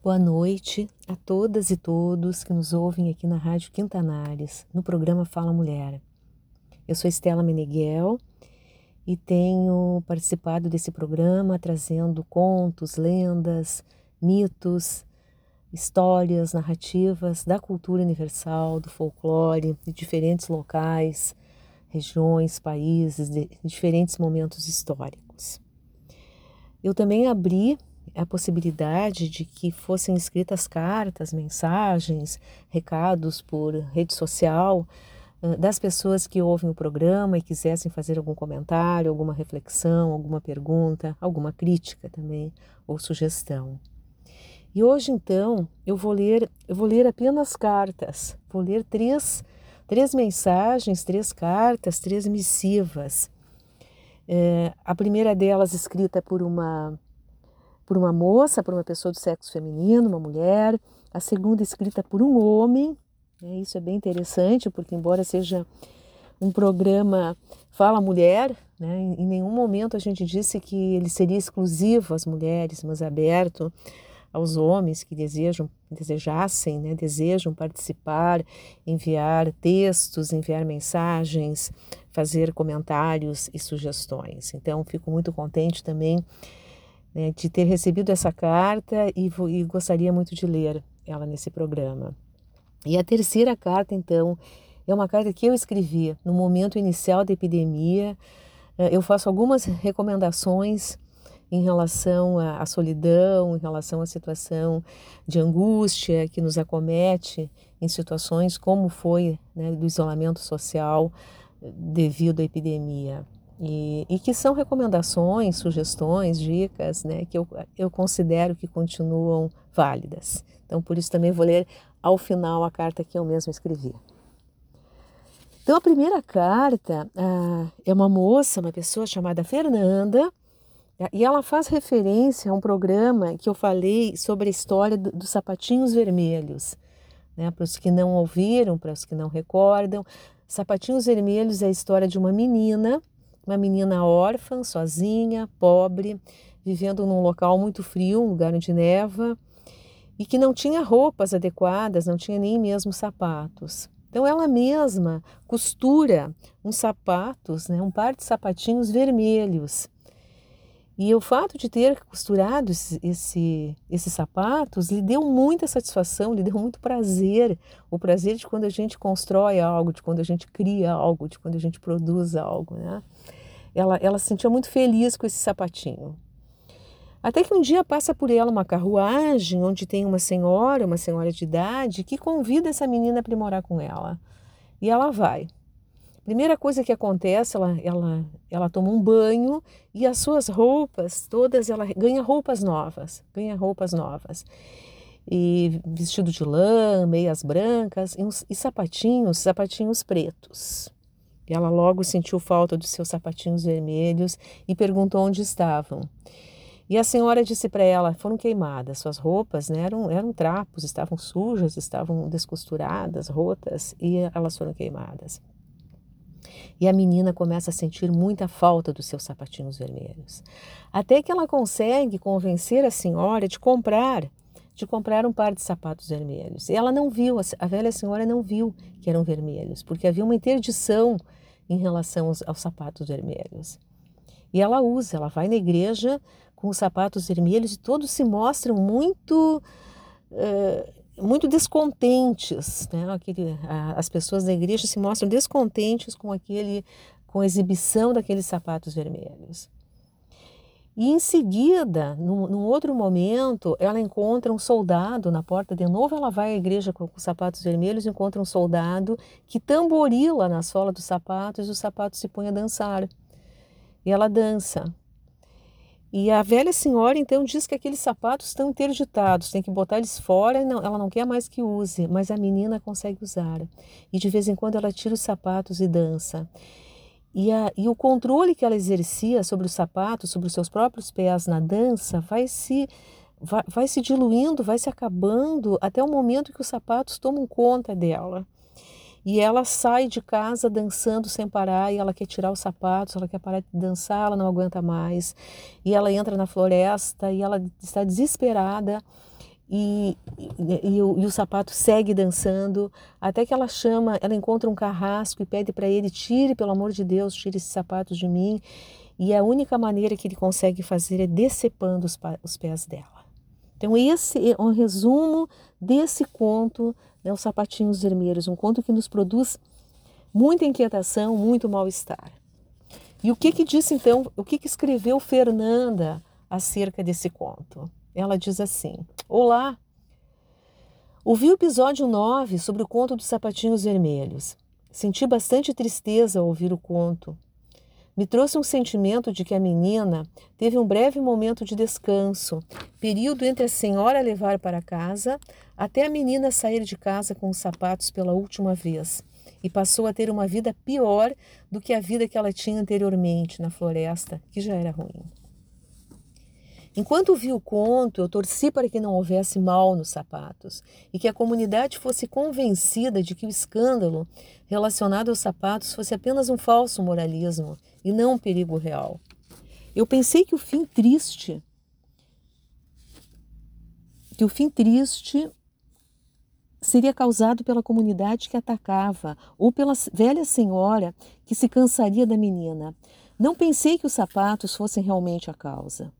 Boa noite a todas e todos que nos ouvem aqui na Rádio Quintanares, no programa Fala Mulher. Eu sou Estela Meneghel e tenho participado desse programa trazendo contos, lendas, mitos, histórias, narrativas da cultura universal, do folclore, de diferentes locais, regiões, países, de diferentes momentos históricos. Eu também abri a possibilidade de que fossem escritas cartas, mensagens, recados por rede social das pessoas que ouvem o programa e quisessem fazer algum comentário, alguma reflexão, alguma pergunta, alguma crítica também ou sugestão. E hoje então eu vou ler, eu vou ler apenas cartas, vou ler três, três mensagens, três cartas, três missivas. É, a primeira delas escrita por uma por uma moça, por uma pessoa do sexo feminino, uma mulher. A segunda escrita por um homem. Né? Isso é bem interessante, porque embora seja um programa Fala Mulher, né? em nenhum momento a gente disse que ele seria exclusivo às mulheres, mas aberto aos homens que desejam, desejassem, né? desejam participar, enviar textos, enviar mensagens, fazer comentários e sugestões. Então, fico muito contente também né, de ter recebido essa carta e, e gostaria muito de ler ela nesse programa. E a terceira carta, então, é uma carta que eu escrevi no momento inicial da epidemia. Eh, eu faço algumas recomendações em relação à solidão, em relação à situação de angústia que nos acomete em situações como foi né, do isolamento social devido à epidemia. E, e, que são recomendações, sugestões, dicas, né, que eu, eu considero que continuam válidas. Então, por isso também vou ler ao final a carta que eu mesma escrevi. Então, a primeira carta ah, é uma moça, uma pessoa chamada Fernanda, e ela faz referência a um programa que eu falei sobre a história do, dos sapatinhos vermelhos. Né, para os que não ouviram, para os que não recordam, Sapatinhos Vermelhos é a história de uma menina uma menina órfã, sozinha, pobre, vivendo num local muito frio, um lugar onde neva, e que não tinha roupas adequadas, não tinha nem mesmo sapatos. Então ela mesma costura uns sapatos, né, um par de sapatinhos vermelhos. E o fato de ter costurado esse, esse, esses sapatos lhe deu muita satisfação, lhe deu muito prazer. O prazer de quando a gente constrói algo, de quando a gente cria algo, de quando a gente produz algo. Né? Ela, ela se sentia muito feliz com esse sapatinho. Até que um dia passa por ela uma carruagem onde tem uma senhora, uma senhora de idade, que convida essa menina para morar com ela. E ela vai. Primeira coisa que acontece, ela, ela, ela toma um banho e as suas roupas, todas, ela ganha roupas novas, ganha roupas novas. E vestido de lã, meias brancas e, uns, e sapatinhos, sapatinhos pretos. Ela logo sentiu falta dos seus sapatinhos vermelhos e perguntou onde estavam. E a senhora disse para ela: foram queimadas, suas roupas né, eram, eram trapos, estavam sujas, estavam descosturadas, rotas, e elas foram queimadas. E a menina começa a sentir muita falta dos seus sapatinhos vermelhos. Até que ela consegue convencer a senhora de comprar, de comprar um par de sapatos vermelhos. E ela não viu, a velha senhora não viu que eram vermelhos, porque havia uma interdição em relação aos, aos sapatos vermelhos. E ela usa, ela vai na igreja com os sapatos vermelhos e todos se mostram muito uh, muito descontentes, né? Aquele, a, as pessoas da igreja se mostram descontentes com aquele com a exibição daqueles sapatos vermelhos. E em seguida, num, num, outro momento, ela encontra um soldado na porta. De novo, ela vai à igreja com, com sapatos vermelhos, encontra um soldado que tamborila na sola dos sapatos e os sapatos se põem a dançar. E ela dança. E a velha senhora então diz que aqueles sapatos estão interditados, tem que botar eles fora, não, ela não quer mais que use, mas a menina consegue usar. E de vez em quando ela tira os sapatos e dança. E, a, e o controle que ela exercia sobre os sapatos, sobre os seus próprios pés na dança, vai se, vai, vai se diluindo, vai se acabando até o momento que os sapatos tomam conta dela. E ela sai de casa dançando sem parar, e ela quer tirar os sapatos, ela quer parar de dançar, ela não aguenta mais. E ela entra na floresta e ela está desesperada e, e, e, o, e, o, sapato segue dançando, até que ela chama, ela encontra um carrasco e pede para ele: tire, pelo amor de Deus, tire esses sapatos de mim. E a única maneira que ele consegue fazer é decepando os, os pés dela. Então, esse é um resumo desse conto, né, Os Sapatinhos Vermelhos, um conto que nos produz muita inquietação, muito mal-estar. E o que que disse então, o que que escreveu Fernanda acerca desse conto? Ela diz assim: Olá, ouvi o episódio 9 sobre o conto dos sapatinhos vermelhos. Senti bastante tristeza ao ouvir o conto. Me trouxe um sentimento de que a menina teve um breve momento de descanso, período entre a senhora levar para casa até a menina sair de casa com os sapatos pela última vez e passou a ter uma vida pior do que a vida que ela tinha anteriormente na floresta, que já era ruim. Enquanto vi o conto, eu torci para que não houvesse mal nos sapatos e que a comunidade fosse convencida de que o escândalo relacionado aos sapatos fosse apenas um falso moralismo e não um perigo real. Eu pensei que o fim triste, que o fim triste seria causado pela comunidade que atacava ou pela velha senhora que se cansaria da menina. Não pensei que os sapatos fossem realmente a causa.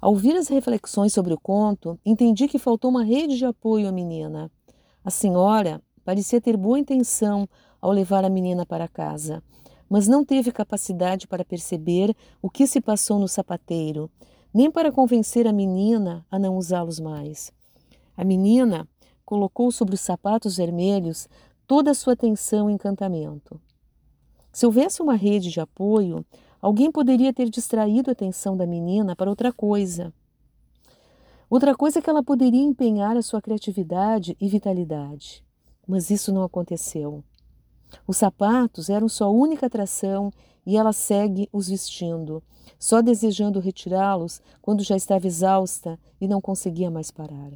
Ao ouvir as reflexões sobre o conto, entendi que faltou uma rede de apoio à menina. A senhora parecia ter boa intenção ao levar a menina para casa, mas não teve capacidade para perceber o que se passou no sapateiro, nem para convencer a menina a não usá-los mais. A menina colocou sobre os sapatos vermelhos toda a sua atenção e encantamento. Se houvesse uma rede de apoio, alguém poderia ter distraído a atenção da menina para outra coisa. Outra coisa é que ela poderia empenhar a sua criatividade e vitalidade. Mas isso não aconteceu. Os sapatos eram sua única atração e ela segue os vestindo, só desejando retirá-los quando já estava exausta e não conseguia mais parar.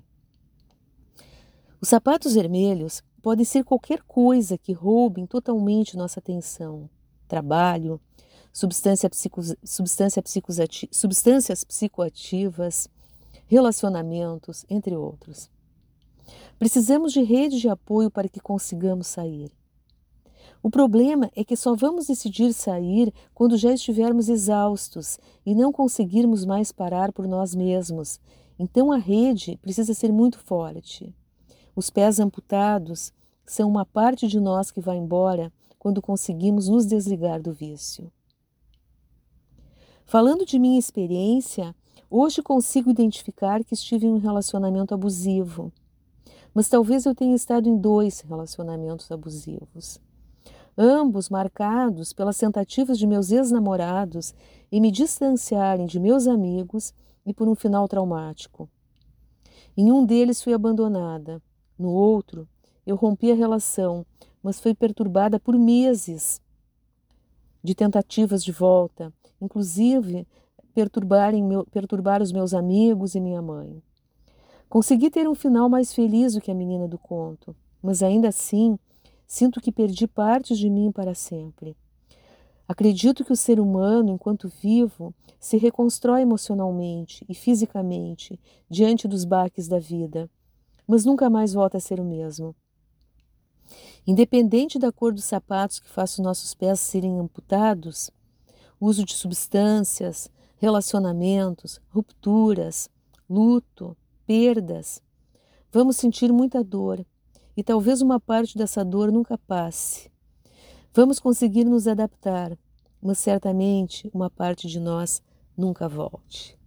Os sapatos vermelhos podem ser qualquer coisa que roubem totalmente nossa atenção. Trabalho, substância psico, substância substâncias psicoativas, relacionamentos, entre outros. Precisamos de rede de apoio para que consigamos sair. O problema é que só vamos decidir sair quando já estivermos exaustos e não conseguirmos mais parar por nós mesmos. Então a rede precisa ser muito forte. Os pés amputados são uma parte de nós que vai embora quando conseguimos nos desligar do vício. Falando de minha experiência, hoje consigo identificar que estive em um relacionamento abusivo, mas talvez eu tenha estado em dois relacionamentos abusivos. Ambos marcados pelas tentativas de meus ex-namorados em me distanciarem de meus amigos e por um final traumático. Em um deles fui abandonada, no outro, eu rompi a relação, mas foi perturbada por meses de tentativas de volta, inclusive meu, perturbar os meus amigos e minha mãe. Consegui ter um final mais feliz do que a menina do conto, mas ainda assim sinto que perdi partes de mim para sempre. Acredito que o ser humano, enquanto vivo, se reconstrói emocionalmente e fisicamente diante dos baques da vida mas nunca mais volta a ser o mesmo. Independente da cor dos sapatos que faça os nossos pés serem amputados, uso de substâncias, relacionamentos, rupturas, luto, perdas, vamos sentir muita dor e talvez uma parte dessa dor nunca passe. Vamos conseguir nos adaptar, mas certamente uma parte de nós nunca volte.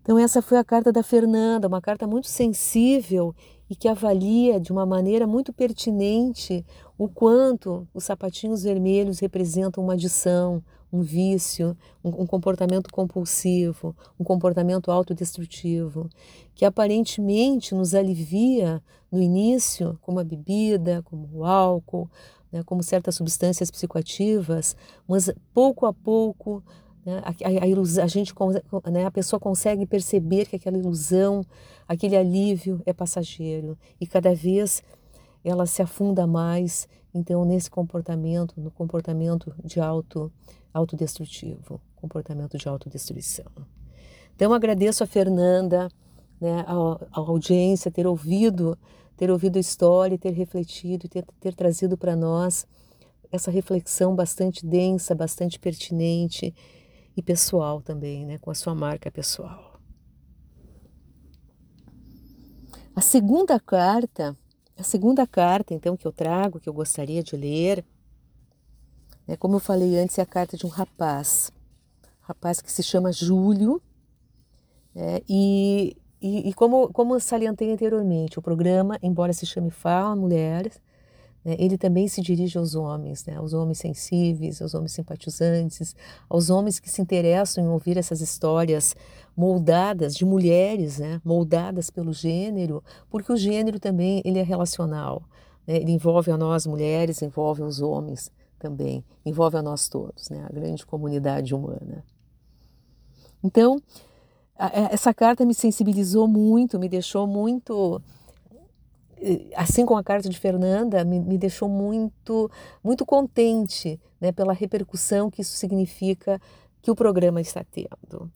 Então, essa foi a carta da Fernanda, uma carta muito sensível e que avalia de uma maneira muito pertinente o quanto os sapatinhos vermelhos representam uma adição, um vício, um, um comportamento compulsivo, um comportamento autodestrutivo, que aparentemente nos alivia no início, como a bebida, como o álcool, né, como certas substâncias psicoativas, mas pouco a pouco né? A, a, a, ilusão, a, gente, né? a pessoa consegue perceber que aquela ilusão, aquele alívio é passageiro e cada vez ela se afunda mais então nesse comportamento, no comportamento de auto autodestrutivo, comportamento de autodestruição. Então agradeço a Fernanda né, a, a audiência ter ouvido, ter ouvido a história, ter refletido, ter, ter trazido para nós essa reflexão bastante densa, bastante pertinente e pessoal também, né, com a sua marca pessoal. A segunda carta, a segunda carta, então, que eu trago, que eu gostaria de ler, né, como eu falei antes, é a carta de um rapaz, rapaz que se chama Júlio, né, e, e, e, como, como salientei anteriormente, o programa, embora se chame Fala Mulheres, né, ele também se dirige aos homens, né, aos homens sensíveis, aos homens simpatizantes, aos homens que se interessam em ouvir essas histórias moldadas de mulheres, né, moldadas pelo gênero, porque o gênero também ele é relacional, né, ele envolve a nós mulheres, envolve os homens também, envolve a nós todos, né, a grande comunidade humana. Então, essa carta me sensibilizou muito, me deixou muito assim como a carta de Fernanda, me, me deixou muito, muito contente né, pela repercussão que isso significa que o programa está tendo.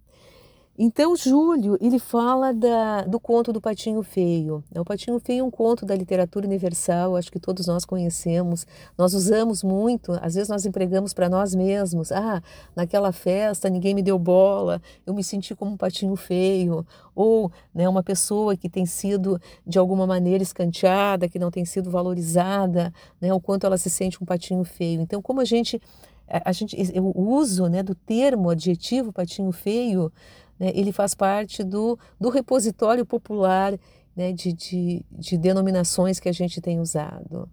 Então, Júlio, ele fala da, do conto do Patinho Feio. O Patinho Feio é um conto da literatura universal, acho que todos nós conhecemos. Nós usamos muito, às vezes nós empregamos para nós mesmos. Ah, naquela festa ninguém me deu bola, eu me senti como um patinho feio. Ou né, uma pessoa que tem sido, de alguma maneira, escanteada, que não tem sido valorizada, né, o quanto ela se sente um patinho feio. Então, como a gente, a gente o uso né, do termo adjetivo patinho feio né, ele faz parte do, do repositório popular né, de, de, de denominações que a gente tem usado.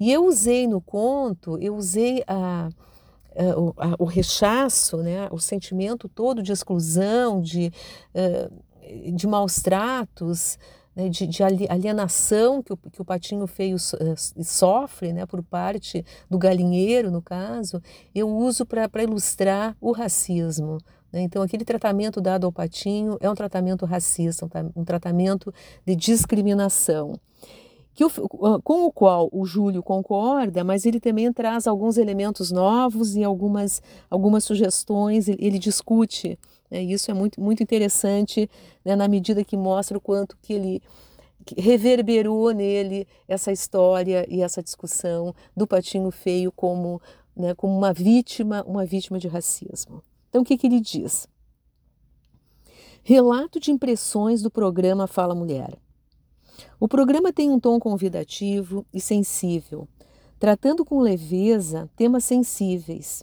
E eu usei no conto, eu usei a, a, o, a, o, rechaço, né, o sentimento todo de exclusão, de, uh, de maus tratos, né, de, de, alienação que o, que o patinho feio sofre né, por parte do galinheiro, no caso, eu uso para ilustrar o racismo. Né? Então, aquele tratamento dado ao patinho é um tratamento racista, um tratamento de discriminação. Que o, com o qual o Júlio concorda, mas ele também traz alguns elementos novos e algumas, algumas sugestões, ele, ele discute. Né? Isso é muito, muito interessante né? na medida que mostra o quanto que ele reverberou nele essa história e essa discussão do patinho feio como, né, como uma vítima, uma vítima de racismo. Então, o que, que ele diz? Relato de impressões do programa Fala Mulher. O programa tem um tom convidativo e sensível, tratando com leveza temas sensíveis.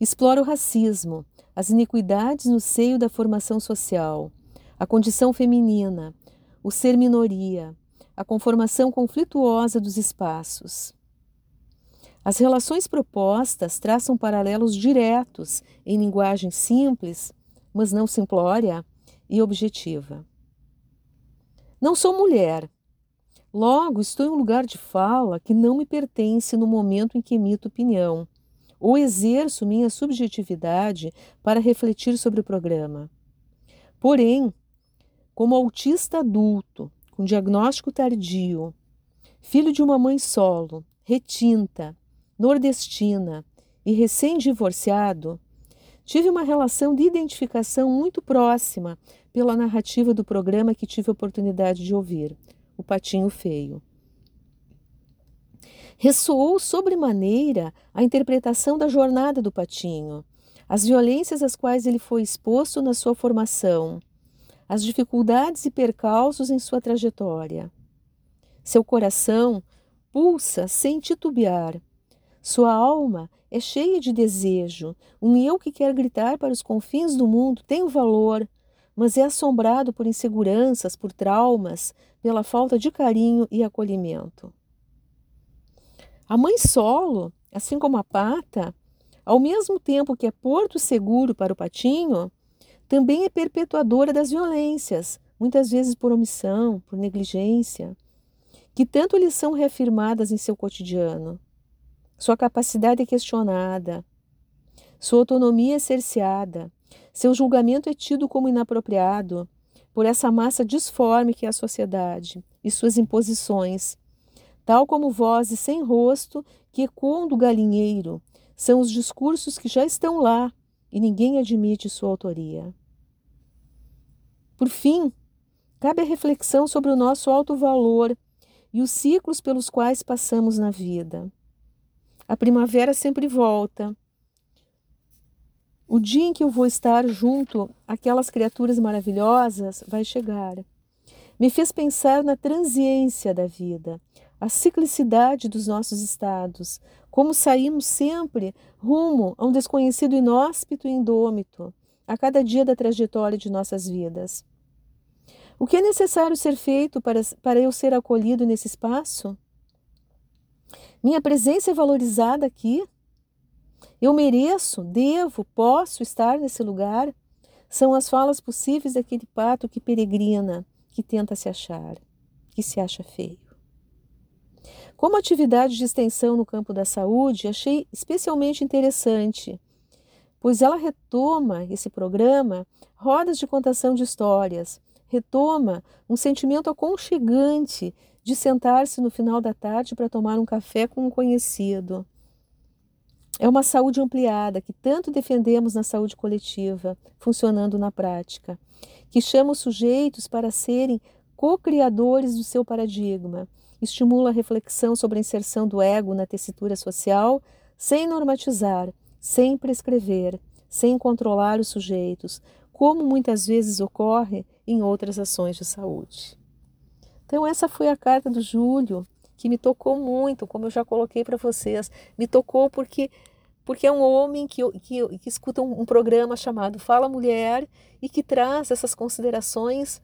Explora o racismo, as iniquidades no seio da formação social, a condição feminina, o ser minoria, a conformação conflituosa dos espaços. As relações propostas traçam paralelos diretos em linguagem simples, mas não simplória e objetiva. Não sou mulher. Logo, estou em um lugar de fala que não me pertence no momento em que emito opinião, ou exerço minha subjetividade para refletir sobre o programa. Porém, como autista adulto, com diagnóstico tardio, filho de uma mãe solo, retinta, nordestina e recém-divorciado, tive uma relação de identificação muito próxima pela narrativa do programa que tive a oportunidade de ouvir, O Patinho Feio. Ressoou sobremaneira a interpretação da jornada do Patinho, as violências às quais ele foi exposto na sua formação, as dificuldades e percalços em sua trajetória. Seu coração pulsa sem titubear sua alma é cheia de desejo. Um eu que quer gritar para os confins do mundo tem o valor, mas é assombrado por inseguranças, por traumas, pela falta de carinho e acolhimento. A mãe solo, assim como a pata, ao mesmo tempo que é porto seguro para o patinho, também é perpetuadora das violências, muitas vezes por omissão, por negligência, que tanto lhes são reafirmadas em seu cotidiano. Sua capacidade é questionada, sua autonomia é cerceada, seu julgamento é tido como inapropriado por essa massa disforme que é a sociedade e suas imposições, tal como vozes sem rosto que ecoam do galinheiro, são os discursos que já estão lá e ninguém admite sua autoria. Por fim, cabe a reflexão sobre o nosso alto valor e os ciclos pelos quais passamos na vida. A primavera sempre volta. O dia em que eu vou estar junto àquelas criaturas maravilhosas vai chegar. Me fez pensar na transiência da vida, a ciclicidade dos nossos estados, como saímos sempre rumo a um desconhecido inóspito e indômito a cada dia da trajetória de nossas vidas. O que é necessário ser feito para, para eu ser acolhido nesse espaço? Minha presença é valorizada aqui? Eu mereço, devo, posso estar nesse lugar? São as falas possíveis daquele pato que peregrina, que tenta se achar, que se acha feio. Como atividade de extensão no campo da saúde, achei especialmente interessante, pois ela retoma esse programa rodas de contação de histórias, retoma um sentimento aconchegante de sentar-se no final da tarde para tomar um café com um conhecido. É uma saúde ampliada que tanto defendemos na saúde coletiva, funcionando na prática, que chama os sujeitos para serem co-criadores do seu paradigma, estimula a reflexão sobre a inserção do ego na tessitura social, sem normatizar, sem prescrever, sem controlar os sujeitos, como muitas vezes ocorre em outras ações de saúde. Então, essa foi a carta do Júlio, que me tocou muito, como eu já coloquei para vocês. Me tocou porque, porque é um homem que, que, que escuta um, um programa chamado Fala Mulher e que traz essas considerações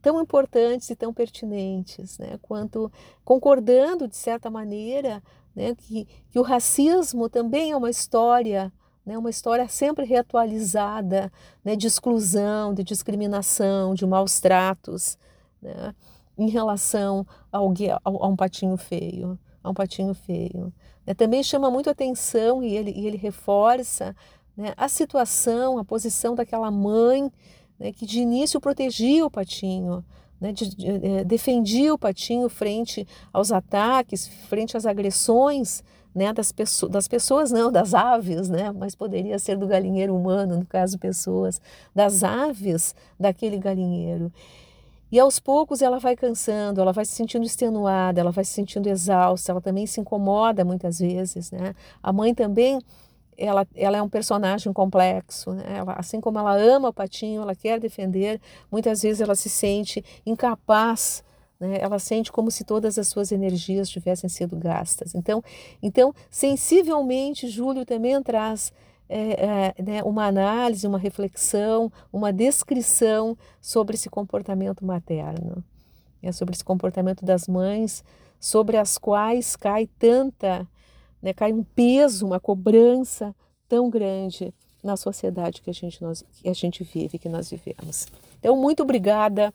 tão importantes e tão pertinentes, né? quanto concordando, de certa maneira, né, que, que o racismo também é uma história né, uma história sempre reatualizada né, de exclusão, de discriminação, de maus tratos né, em relação ao, ao, a um patinho feio, a um patinho feio. Né, também chama muito atenção e ele, e ele reforça né, a situação, a posição daquela mãe né, que de início protegia o patinho, né, de, de, eh, defendia o patinho frente aos ataques, frente às agressões né, das, pessoas, das pessoas não, das aves, né, mas poderia ser do galinheiro humano, no caso pessoas, das aves daquele galinheiro. E aos poucos ela vai cansando, ela vai se sentindo extenuada, ela vai se sentindo exausta, ela também se incomoda muitas vezes, né? A mãe também, ela, ela é um personagem complexo, né? Ela, assim como ela ama o patinho, ela quer defender, muitas vezes ela se sente incapaz né? Ela sente como se todas as suas energias tivessem sido gastas. Então, então sensivelmente, Júlio também traz é, é, né, uma análise, uma reflexão, uma descrição sobre esse comportamento materno, né, sobre esse comportamento das mães, sobre as quais cai tanta, né, cai um peso, uma cobrança tão grande na sociedade que a gente, nós, que a gente vive, que nós vivemos. Então, muito obrigada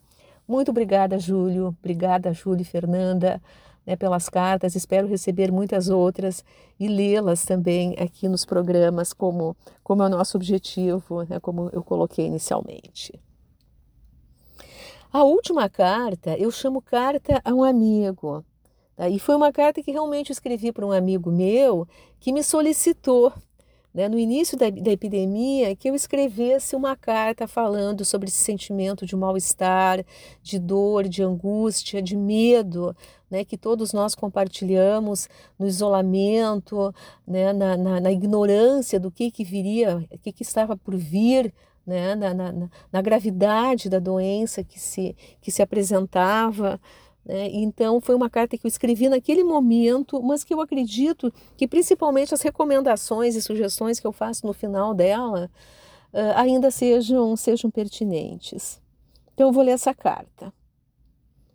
muito obrigada, Júlio. Obrigada, Júlio e Fernanda, né, pelas cartas. Espero receber muitas outras e lê-las também aqui nos programas, como, como é o nosso objetivo, né, como eu coloquei inicialmente. A última carta eu chamo carta a um amigo. Tá? E foi uma carta que realmente escrevi para um amigo meu que me solicitou né, no início da, da epidemia, que eu escrevesse uma carta falando sobre esse sentimento de mal-estar, de dor, de angústia, de medo, né, que todos nós compartilhamos no isolamento, né, na, na, na ignorância do que, que viria, o que, que estava por vir, né, na, na, na, gravidade da doença que se, que se apresentava. Né? Então, foi uma carta que eu escrevi naquele momento, mas que eu acredito que principalmente as recomendações e sugestões que eu faço no final dela uh, ainda sejam, sejam pertinentes. Então, eu vou ler essa carta,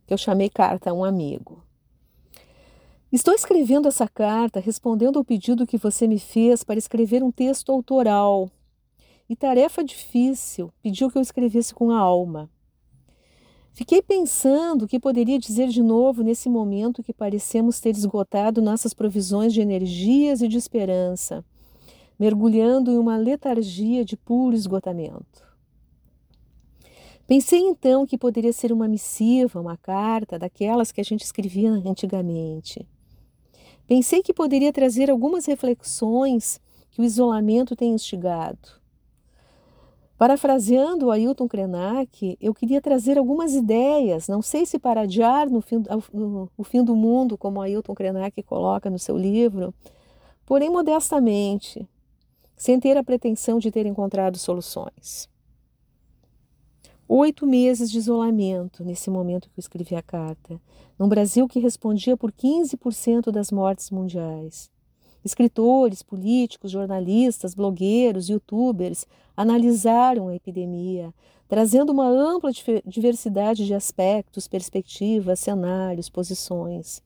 que eu chamei Carta a um Amigo. Estou escrevendo essa carta respondendo ao pedido que você me fez para escrever um texto autoral. E tarefa difícil, pediu que eu escrevesse com a alma. Fiquei pensando o que poderia dizer de novo nesse momento que parecemos ter esgotado nossas provisões de energias e de esperança, mergulhando em uma letargia de puro esgotamento. Pensei então que poderia ser uma missiva, uma carta, daquelas que a gente escrevia antigamente. Pensei que poderia trazer algumas reflexões que o isolamento tem instigado. Parafraseando o Ailton Krenak, eu queria trazer algumas ideias, não sei se para adiar no fim, no, o fim do mundo, como Ailton Krenak coloca no seu livro, porém modestamente, sem ter a pretensão de ter encontrado soluções. Oito meses de isolamento nesse momento que eu escrevi a carta, num Brasil que respondia por 15% das mortes mundiais. Escritores, políticos, jornalistas, blogueiros, youtubers analisaram a epidemia, trazendo uma ampla diversidade de aspectos, perspectivas, cenários, posições.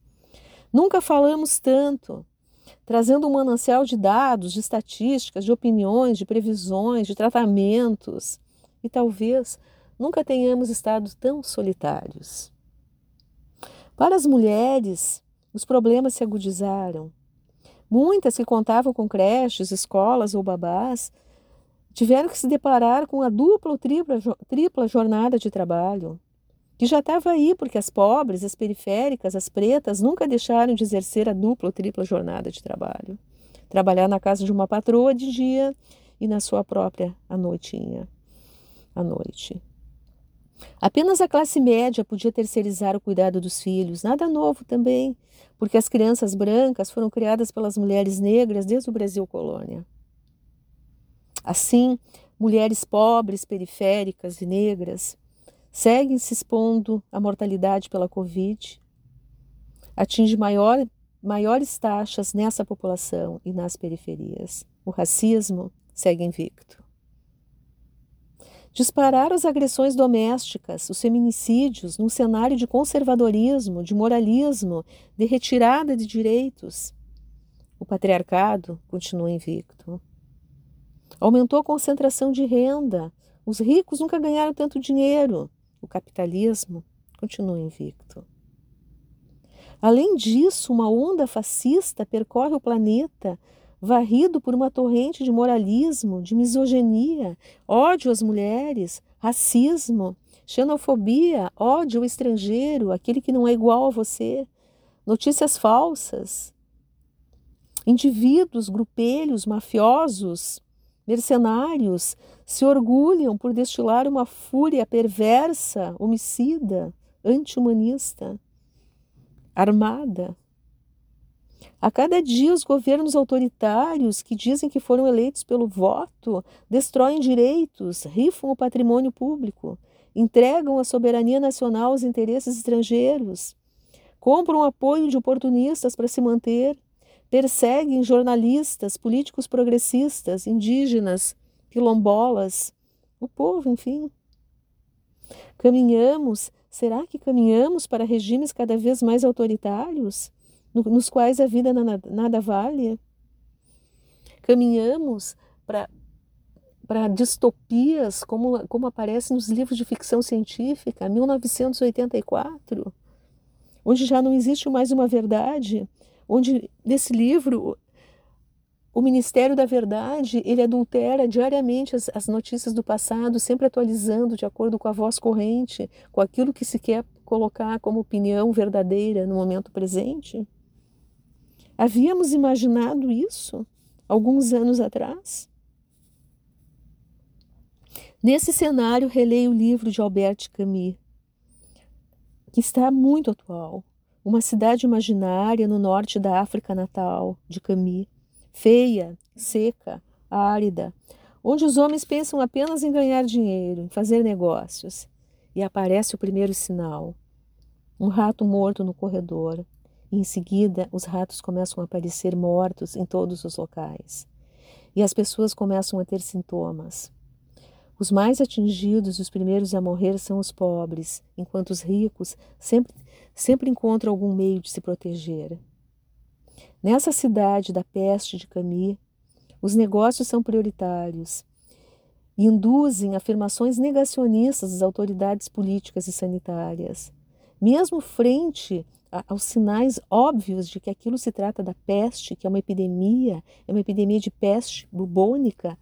Nunca falamos tanto, trazendo um manancial de dados, de estatísticas, de opiniões, de previsões, de tratamentos. E talvez nunca tenhamos estado tão solitários. Para as mulheres, os problemas se agudizaram. Muitas que contavam com creches, escolas ou babás tiveram que se deparar com a dupla ou tripla, tripla jornada de trabalho, que já estava aí porque as pobres, as periféricas, as pretas nunca deixaram de exercer a dupla ou tripla jornada de trabalho. Trabalhar na casa de uma patroa de dia e na sua própria à noitinha, à noite. Apenas a classe média podia terceirizar o cuidado dos filhos, nada novo também, porque as crianças brancas foram criadas pelas mulheres negras desde o Brasil colônia. Assim, mulheres pobres, periféricas e negras seguem se expondo à mortalidade pela Covid, atinge maior, maiores taxas nessa população e nas periferias. O racismo segue invicto. Dispararam as agressões domésticas, os feminicídios, num cenário de conservadorismo, de moralismo, de retirada de direitos. O patriarcado continua invicto. Aumentou a concentração de renda. Os ricos nunca ganharam tanto dinheiro. O capitalismo continua invicto. Além disso, uma onda fascista percorre o planeta, varrido por uma torrente de moralismo, de misoginia, ódio às mulheres, racismo, xenofobia, ódio ao estrangeiro, aquele que não é igual a você, notícias falsas, indivíduos, grupelhos, mafiosos, mercenários se orgulham por destilar uma fúria perversa, homicida, anti-humanista, armada. A cada dia, os governos autoritários, que dizem que foram eleitos pelo voto, destroem direitos, rifam o patrimônio público, entregam a soberania nacional aos interesses estrangeiros, compram apoio de oportunistas para se manter, perseguem jornalistas, políticos progressistas, indígenas, quilombolas, o povo, enfim. Caminhamos, será que caminhamos para regimes cada vez mais autoritários? Nos quais a vida nada, nada vale. Caminhamos para para distopias como, como aparece nos livros de ficção científica, 1984, onde já não existe mais uma verdade, onde nesse livro o Ministério da Verdade ele adultera diariamente as, as notícias do passado, sempre atualizando de acordo com a voz corrente, com aquilo que se quer colocar como opinião verdadeira no momento presente. Havíamos imaginado isso alguns anos atrás? Nesse cenário, releio o livro de Albert Camus, que está muito atual. Uma cidade imaginária no norte da África natal, de Camus, feia, seca, árida, onde os homens pensam apenas em ganhar dinheiro, em fazer negócios. E aparece o primeiro sinal: um rato morto no corredor, e em seguida, os ratos começam a aparecer mortos em todos os locais. E as pessoas começam a ter sintomas. Os mais atingidos e os primeiros a morrer são os pobres, enquanto os ricos sempre, sempre encontram algum meio de se proteger. Nessa cidade da peste de Camus, os negócios são prioritários e induzem afirmações negacionistas das autoridades políticas e sanitárias. Mesmo frente aos sinais óbvios de que aquilo se trata da peste, que é uma epidemia, é uma epidemia de peste bubônica,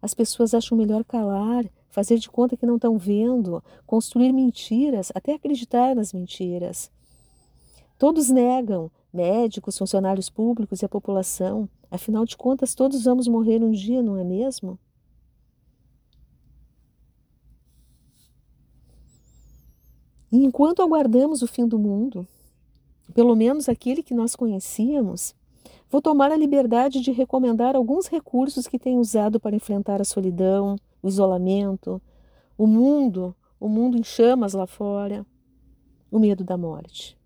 as pessoas acham melhor calar, fazer de conta que não estão vendo, construir mentiras, até acreditar nas mentiras. Todos negam, médicos, funcionários públicos e a população. Afinal de contas, todos vamos morrer um dia, não é mesmo? E enquanto aguardamos o fim do mundo, pelo menos aquele que nós conhecíamos, vou tomar a liberdade de recomendar alguns recursos que tenho usado para enfrentar a solidão, o isolamento, o mundo, o mundo em chamas lá fora, o medo da morte.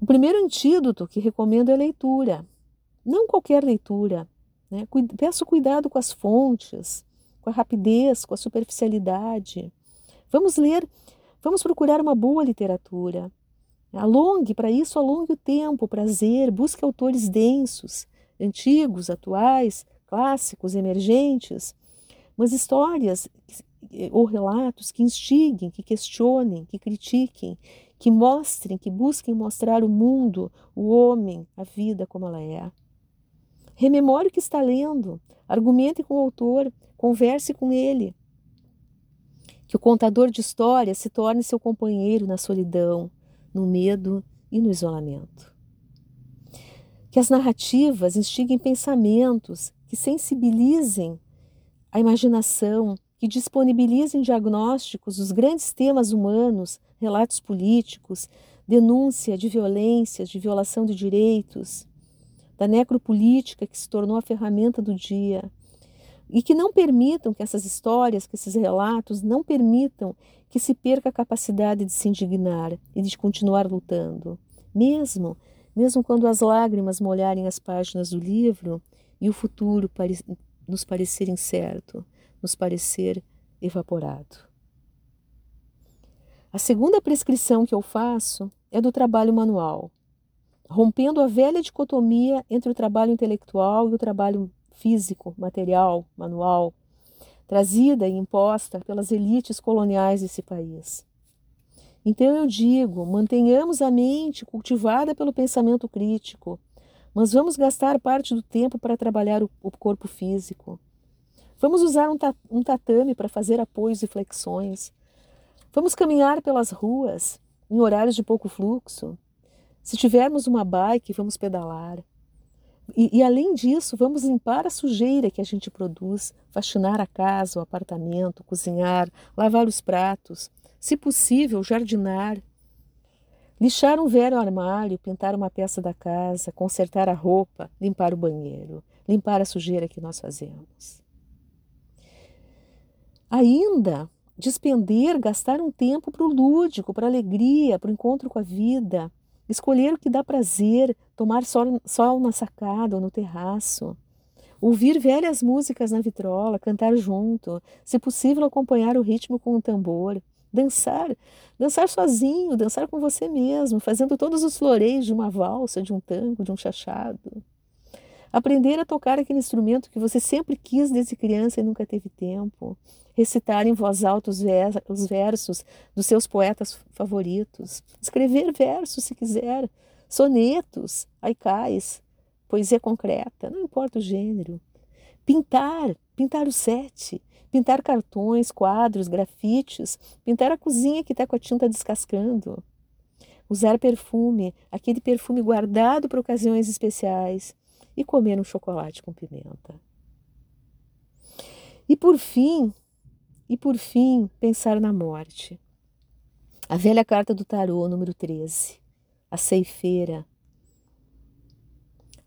O primeiro antídoto que recomendo é a leitura. Não qualquer leitura. Né? Peço cuidado com as fontes, com a rapidez, com a superficialidade. Vamos ler, vamos procurar uma boa literatura. Alongue, para isso, alongue o tempo, o prazer, busque autores densos, antigos, atuais, clássicos, emergentes, mas histórias ou relatos que instiguem, que questionem, que critiquem, que mostrem, que busquem mostrar o mundo, o homem, a vida como ela é. Rememore o que está lendo, argumente com o autor, converse com ele. Que o contador de histórias se torne seu companheiro na solidão, no medo e no isolamento. Que as narrativas instiguem pensamentos, que sensibilizem a imaginação, que disponibilizem diagnósticos dos grandes temas humanos relatos políticos, denúncia de violências, de violação de direitos, da necropolítica que se tornou a ferramenta do dia, e que não permitam que essas histórias, que esses relatos não permitam que se perca a capacidade de se indignar e de continuar lutando, mesmo mesmo quando as lágrimas molharem as páginas do livro e o futuro pare nos parecer incerto, nos parecer evaporado. A segunda prescrição que eu faço é do trabalho manual, rompendo a velha dicotomia entre o trabalho intelectual e o trabalho físico, material, manual, trazida e imposta pelas elites coloniais desse país. Então eu digo, mantenhamos a mente cultivada pelo pensamento crítico, mas vamos gastar parte do tempo para trabalhar o, corpo físico. Vamos usar um, ta um tatame para fazer apoios e flexões. Vamos caminhar pelas ruas em horários de pouco fluxo. Se tivermos uma bike, vamos pedalar. E, e, além disso, vamos limpar a sujeira que a gente produz, faxinar a casa, o apartamento, cozinhar, lavar os pratos, se possível, jardinar, lixar um velho armário, pintar uma peça da casa, consertar a roupa, limpar o banheiro, limpar a sujeira que nós fazemos. Ainda despender, gastar um tempo para o lúdico, para a alegria, para o encontro com a vida, escolher o que dá prazer, tomar sol, sol na sacada ou no terraço, ouvir velhas músicas na vitrola, cantar junto, se possível acompanhar o ritmo com o tambor, dançar, dançar sozinho, dançar com você mesmo, fazendo todos os floreios de uma valsa, de um tango, de um chachado. Aprender a tocar aquele instrumento que você sempre quis desde criança e nunca teve tempo recitar em voz alta os, os versos dos seus poetas favoritos, escrever versos se quiser, sonetos, haikais, poesia concreta, não importa o gênero. Pintar, pintar o sete, pintar cartões, quadros, grafites, pintar a cozinha que está com a tinta descascando. Usar perfume, aquele perfume guardado para ocasiões especiais, e comer um chocolate com pimenta. E por fim, e por fim, pensar na morte. A velha carta do tarô, número 13. A ceifeira.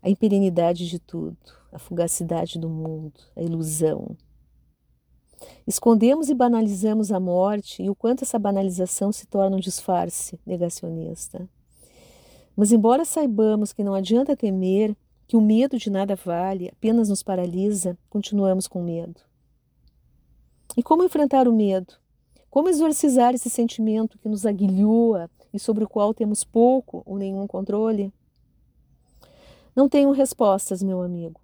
A imperenidade de tudo, a fugacidade do mundo, a ilusão. Escondemos e banalizamos a morte e o quanto essa banalização se torna um disfarce negacionista. Mas, embora saibamos que não adianta temer, que o medo de nada vale, apenas nos paralisa, continuamos com medo. E como enfrentar o medo? Como exorcizar esse sentimento que nos aguilhoa e sobre o qual temos pouco ou nenhum controle? Não tenho respostas, meu amigo.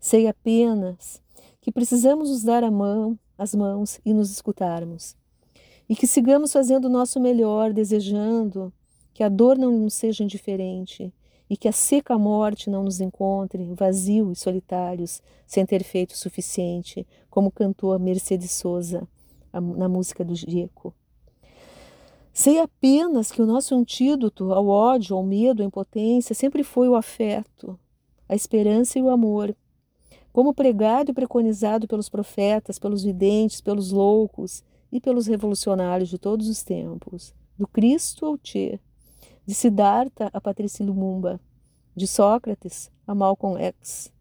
Sei apenas que precisamos nos dar a mão, as mãos e nos escutarmos. E que sigamos fazendo o nosso melhor, desejando que a dor não nos seja indiferente e que a seca morte não nos encontre vazios e solitários, sem ter feito o suficiente, como cantou a Mercedes Souza na música do Gieco. Sei apenas que o nosso antídoto ao ódio, ao medo, à impotência sempre foi o afeto, a esperança e o amor. Como pregado e preconizado pelos profetas, pelos videntes, pelos loucos e pelos revolucionários de todos os tempos, do Cristo ao Che, de Siddhartha a Patrícia Lumumba, de Sócrates a Malcolm X,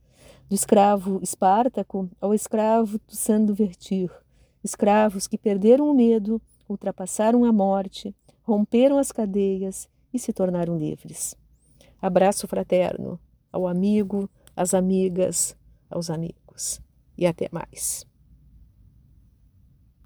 do escravo Espartaco ao escravo Toussaint Vertir, escravos que perderam o medo, ultrapassaram a morte, romperam as cadeias e se tornaram livres. Abraço fraterno ao amigo, às amigas, aos amigos e até mais.